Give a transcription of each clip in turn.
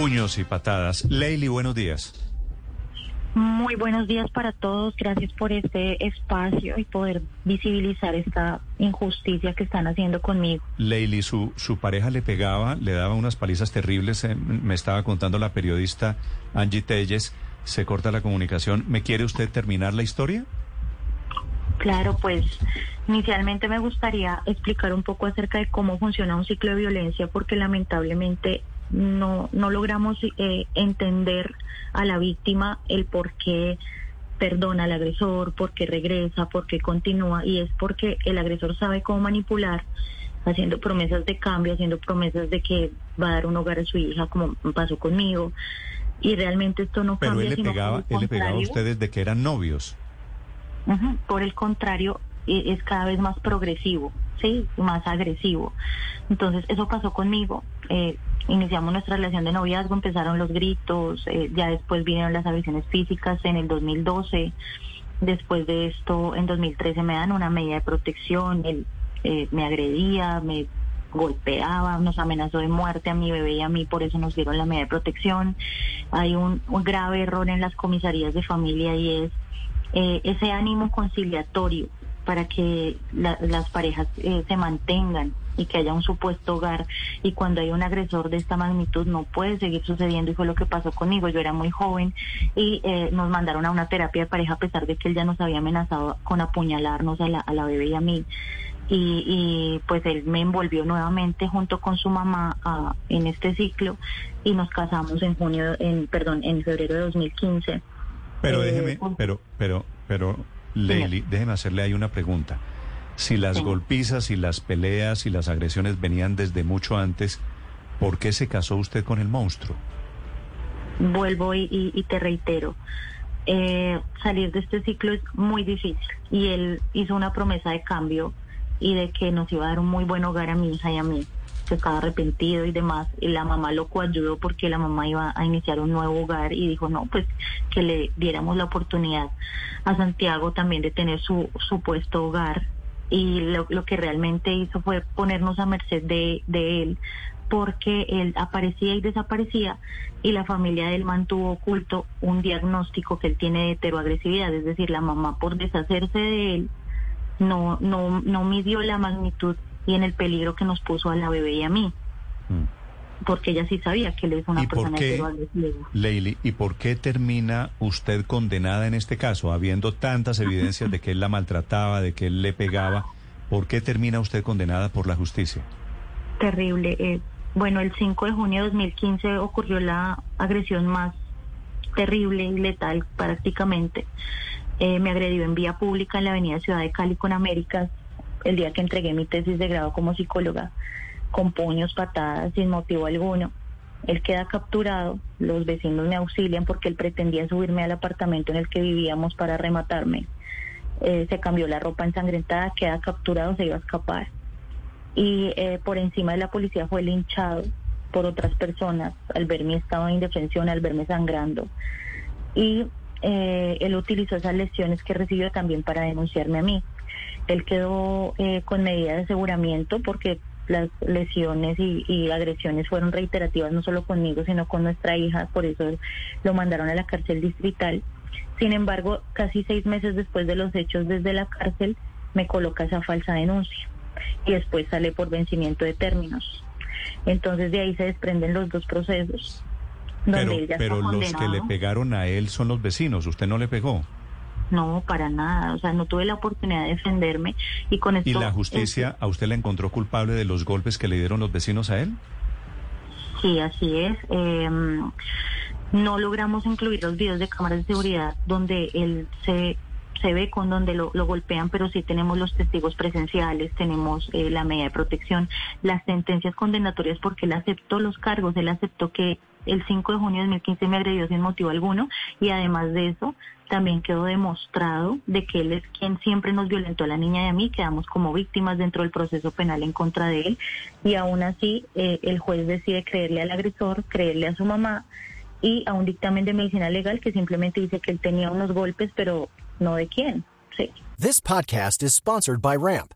Puños y patadas. Leili, buenos días. Muy buenos días para todos. Gracias por este espacio y poder visibilizar esta injusticia que están haciendo conmigo. Leili, su, su pareja le pegaba, le daba unas palizas terribles. eh, me estaba contando la periodista Angie Telles. Se corta la comunicación. ¿Me quiere usted terminar la historia? Claro, pues inicialmente me gustaría explicar un poco acerca de cómo funciona un ciclo de violencia, porque lamentablemente no, no logramos eh, entender a la víctima el por qué perdona al agresor, por qué regresa, por qué continúa, y es porque el agresor sabe cómo manipular, haciendo promesas de cambio, haciendo promesas de que va a dar un hogar a su hija, como pasó conmigo, y realmente esto no Pero cambia. él le sino pegaba, por el él le pegaba a ustedes de que eran novios. Por el contrario, e- es cada vez más progresivo, sí, más agresivo. Entonces, eso pasó conmigo. Eh, iniciamos nuestra relación de noviazgo, empezaron los gritos, eh, ya después vinieron las agresiones físicas en el 2012. Después de esto, en 2013 me dan una medida de protección, él eh, me agredía, me golpeaba, nos amenazó de muerte a mi bebé y a mí, por eso nos dieron la medida de protección. Hay un, grave error en las comisarías de familia y es eh, ese ánimo conciliatorio para que la- las parejas eh, se mantengan y que haya un supuesto hogar y cuando hay un agresor de esta magnitud no puede seguir sucediendo y fue lo que pasó conmigo. Yo era muy joven y eh, nos mandaron a una terapia de pareja a pesar de que él ya nos había amenazado con apuñalarnos a la, a la bebé y a mí. Y, y, pues él me envolvió nuevamente junto con su mamá en este ciclo y nos casamos en junio en perdón en febrero de 2015 Pero Eh, déjeme, un- pero, pero, pero, Leili, déjeme hacerle ahí una pregunta. Si las Sí. golpizas y las peleas y las agresiones venían desde mucho antes, ¿por qué se casó usted con el monstruo? vuelvo y, y- y te reitero, eh, salir de este ciclo es muy difícil y él hizo una promesa de cambio y de que nos iba a dar un muy buen hogar a mi hija y a mí, que estaba arrepentido y demás, y la mamá lo coayudó porque la mamá iba a iniciar un nuevo hogar y dijo, no, pues que le diéramos la oportunidad a Santiago también de tener su supuesto hogar y lo, que realmente hizo fue ponernos a merced de, de él porque él aparecía y desaparecía y la familia de él mantuvo oculto un diagnóstico que él tiene de heteroagresividad, es decir, la mamá por deshacerse de él no, no, no midió la magnitud y en el peligro que nos puso a la bebé y a mí, Mm. Porque ella sí sabía que él es una ¿Y por persona qué? heteroagresiva. Leili, ¿y por qué termina usted condenada en este caso, habiendo tantas evidencias de que él la maltrataba, de que él le pegaba? ¿Por qué termina usted condenada por la justicia? terrible. Eh, bueno, el 5 de junio de 2015 ocurrió la agresión más terrible y letal prácticamente. Eh, me agredió en vía pública en la avenida Ciudad de Cali con Américas el día que entregué mi tesis de grado como psicóloga, con puños, patadas, sin motivo alguno. Él queda capturado, los vecinos me auxilian porque él pretendía subirme al apartamento en el que vivíamos para rematarme. Eh, se cambió la ropa ensangrentada, queda capturado, se iba a escapar y eh, por encima de la policía fue linchado por otras personas al ver mi estado de indefensión, al verme sangrando. Y eh, él utilizó esas lesiones que recibió también para denunciarme a mí. Él quedó eh, con medida de aseguramiento porque las lesiones y, y agresiones fueron reiterativas no solo conmigo, sino con nuestra hija, por eso lo mandaron a la cárcel distrital. Sin embargo, casi seis meses después de los hechos desde la cárcel, me coloca esa falsa denuncia y después sale por vencimiento de términos. Entonces de ahí se desprenden los dos procesos. Donde Pero, él ya pero los que le pegaron a él son los vecinos, usted no le pegó. No, para nada. O sea, no tuve la oportunidad de defenderme y con esto... ¿Y la justicia a usted la encontró culpable de los golpes que le dieron los vecinos a él? Sí, así es. Eh, no logramos incluir los videos de cámaras de seguridad donde él se, se ve con donde lo, lo golpean, pero sí tenemos los testigos presenciales, tenemos eh, la medida de protección, las sentencias condenatorias porque él aceptó los cargos, él aceptó que el 5 de junio de 2015 me agredió sin motivo alguno y además de eso también quedó demostrado de que él es quien siempre nos violentó a la niña y a mí, quedamos como víctimas dentro del proceso penal en contra de él y aún así eh, el juez decide creerle al agresor, creerle a su mamá y a un dictamen de medicina legal que simplemente dice que él tenía unos golpes, pero no de quién. Sí. This podcast is sponsored by Ramp.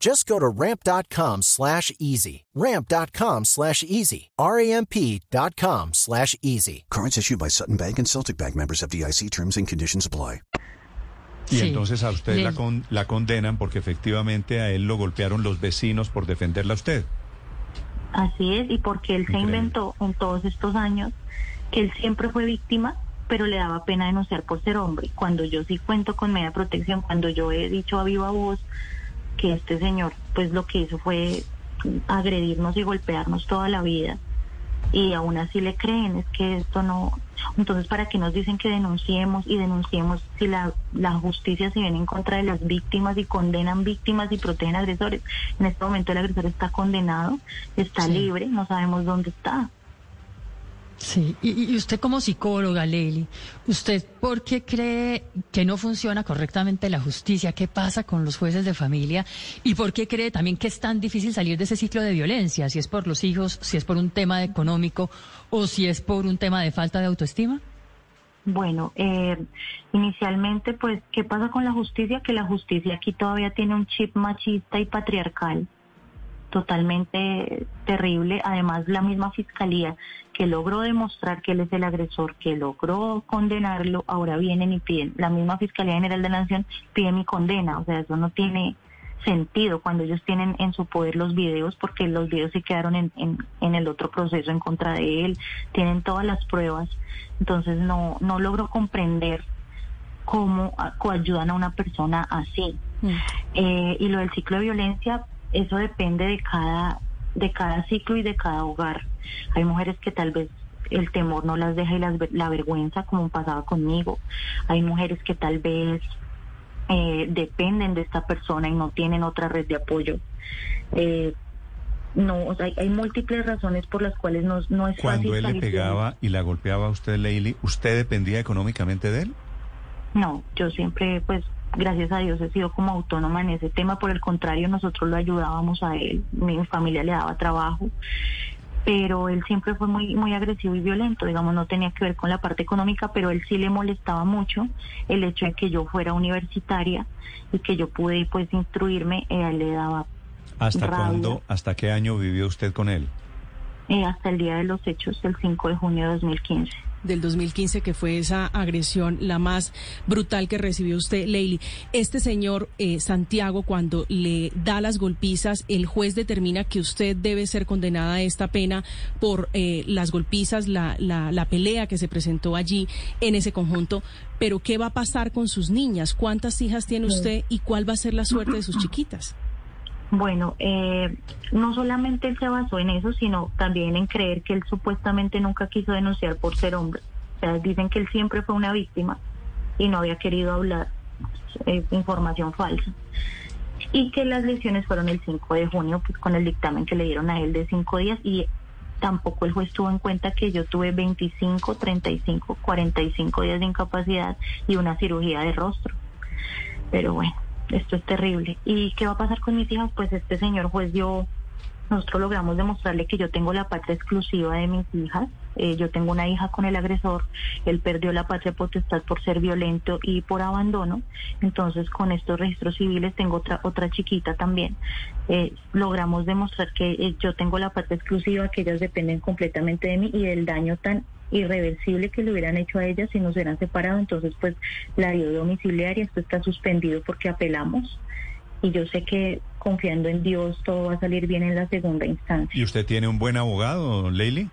Just go to ramp.com slash easy. Ramp.com slash easy. R-A-M-P.com slash easy. Cards issued by Sutton Bank and Celtic Bank members of DIC terms and conditions apply. Y Sí. entonces a usted la, con- la condenan porque efectivamente a él lo golpearon los vecinos por defenderla a usted. Así es, y porque él se Increíble. inventó en todos estos años que él siempre fue víctima, pero le daba pena denunciar por ser hombre. Cuando yo sí cuento con media protección, cuando yo he dicho a viva voz que este señor, pues lo que hizo fue agredirnos y golpearnos toda la vida, y aún así le creen, es que esto no... Entonces, ¿para qué nos dicen que denunciemos y denunciemos si la, la justicia se viene en contra de las víctimas y condenan víctimas y protegen agresores? En este momento el agresor está condenado, está Sí. libre, no sabemos dónde está. Sí, y, usted como psicóloga, Leili, ¿usted por qué cree que no funciona correctamente la justicia? ¿Qué pasa con los jueces de familia? ¿Y por qué cree también que es tan difícil salir de ese ciclo de violencia? Si es por los hijos, si es por un tema económico o si es por un tema de falta de autoestima. Bueno, eh, inicialmente, pues, ¿qué pasa con la justicia? Que la justicia aquí todavía tiene un chip machista y patriarcal totalmente terrible. Además, la misma fiscalía que logró demostrar que él es el agresor, que logró condenarlo, ahora vienen y piden, la misma Fiscalía General de la Nación pide mi condena. O sea, eso no tiene sentido cuando ellos tienen en su poder los videos, porque los videos se quedaron en, en, en el otro proceso en contra de él, tienen todas las pruebas. Entonces, no, no logro comprender cómo coayudan a una persona así. Eh, y lo del ciclo de violencia, eso depende de cada, de cada ciclo y de cada hogar. Hay mujeres que tal vez el temor no las deja y las la vergüenza, como pasaba conmigo. Hay mujeres que tal vez eh, dependen de esta persona y no tienen otra red de apoyo. Eh, no, o sea, hay, hay múltiples razones por las cuales no, no es Cuando fácil él le pegaba y la golpeaba a usted, Leili, ¿usted dependía económicamente de él? No, yo siempre, pues, gracias a Dios he sido como autónoma en ese tema. Por el contrario, nosotros lo ayudábamos a él. Mi familia le daba trabajo. Pero él siempre fue muy, muy agresivo y violento. Digamos, no tenía que ver con la parte económica, pero él sí le molestaba mucho el hecho de que yo fuera universitaria y que yo pude, pues, instruirme. eh, le daba ¿Hasta cuándo, hasta qué año vivió usted con él? eh, hasta el día de los hechos, el 5 de junio de 2015. Del 2015, que fue esa agresión la más brutal que recibió usted, Leili. Este señor eh, Santiago, cuando le da las golpizas, el juez determina que usted debe ser condenada a esta pena por eh, las golpizas, la, la, la pelea que se presentó allí en ese conjunto. Pero, ¿qué va a pasar con sus niñas? ¿Cuántas hijas tiene usted y cuál va a ser la suerte de sus chiquitas? Bueno, eh, no solamente él se basó en eso, sino también en creer que él supuestamente nunca quiso denunciar por ser hombre. O sea, dicen que él siempre fue una víctima y no había querido hablar eh, información falsa. Y que las lesiones fueron el 5 de junio, pues con el dictamen que le dieron a él de cinco días y tampoco el juez tuvo en cuenta que yo tuve 25, 35, 45 días de incapacidad y una cirugía de rostro. Pero bueno, esto es terrible. ¿Y qué va a pasar con mis hijas? Pues este señor juez dio, nosotros logramos demostrarle que yo tengo la patria exclusiva de mis hijas. Eh, yo tengo una hija con el agresor, él perdió la patria potestad por ser violento y por abandono. Entonces, con estos registros civiles tengo otra otra chiquita también. Eh, logramos demostrar que eh, yo tengo la patria exclusiva, que ellas dependen completamente de mí y del daño tan irreversible que le hubieran hecho a ellas si nos hubieran separado. Entonces, pues la dio domiciliaria, esto está suspendido porque apelamos. Y yo sé que confiando en Dios todo va a salir bien en la segunda instancia. ¿Y usted tiene un buen abogado, Leili?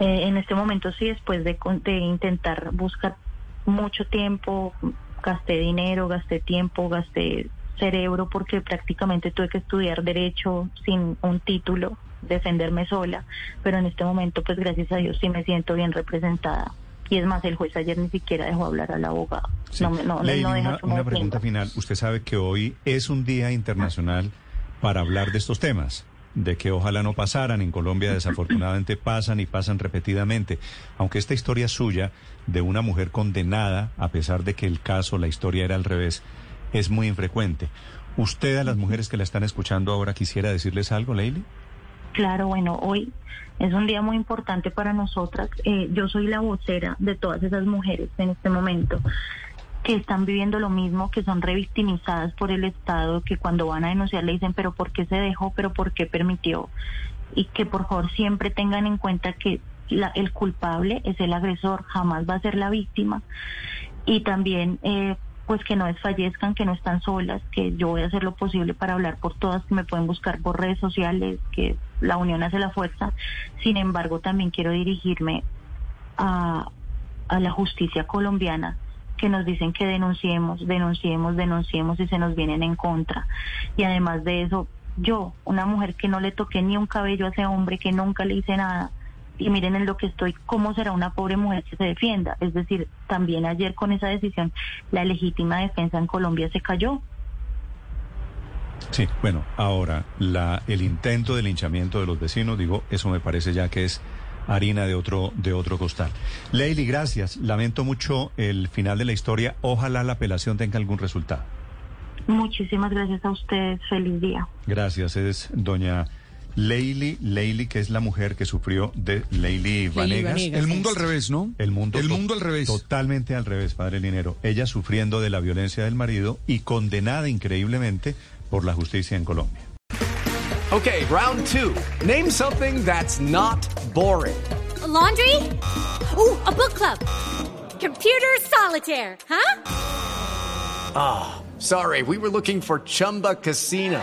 Eh, en este momento sí, después de, de intentar buscar mucho tiempo, gasté dinero, gasté tiempo, gasté cerebro porque prácticamente tuve que estudiar derecho sin un título, defenderme sola, pero en este momento pues gracias a Dios sí me siento bien representada. Y es más, el juez ayer ni siquiera dejó hablar al abogado. No, no, una, una pregunta final. Usted sabe que hoy es un día internacional para hablar de estos temas de que ojalá no pasaran. En Colombia desafortunadamente pasan y pasan repetidamente. Aunque esta historia suya de una mujer condenada, a pesar de que el caso, la historia era al revés, es muy infrecuente. ¿Usted a las mujeres que la están escuchando ahora quisiera decirles algo, Leili? Claro, bueno, hoy es un día muy importante para nosotras. Eh, yo soy la vocera de todas esas mujeres en este momento que están viviendo lo mismo, que son revictimizadas por el Estado, que cuando van a denunciar le dicen, pero ¿por qué se dejó? ¿Pero por qué permitió? Y que por favor siempre tengan en cuenta que el culpable es el agresor, jamás va a ser la víctima. Y también, eh, pues que no desfallezcan, que no están solas, que yo voy a hacer lo posible para hablar por todas, que me pueden buscar por redes sociales, que la unión hace la fuerza. Sin embargo, también quiero dirigirme a, a la justicia colombiana que nos dicen que denunciemos, denunciemos, denunciemos y se nos vienen en contra. Y además de eso, yo, una mujer que no le toqué ni un cabello a ese hombre, que nunca le hice nada, y miren en lo que estoy, ¿cómo será una pobre mujer que se defienda? Es decir, también ayer con esa decisión, la legítima defensa en Colombia se cayó. Sí, bueno, ahora la, el intento de linchamiento de los vecinos, digo, eso me parece ya que es harina de otro, de otro costal. Leili, gracias. Lamento mucho el final de la historia. Ojalá la apelación tenga algún resultado. Muchísimas gracias a ustedes. Feliz día. Gracias. Es doña Leili, Leili, que es la mujer que sufrió de Leili Vanegas. El mundo al revés, ¿no? El mundo, el mundo al revés. Totalmente al revés, padre Linero. Ella sufriendo de la violencia del marido y condenada increíblemente por la justicia en Colombia. Okay, round two. Name something that's not boring. A laundry? Ooh, a book club. Computer solitaire, huh? Ah, oh, sorry, we were looking for Chumba Casino.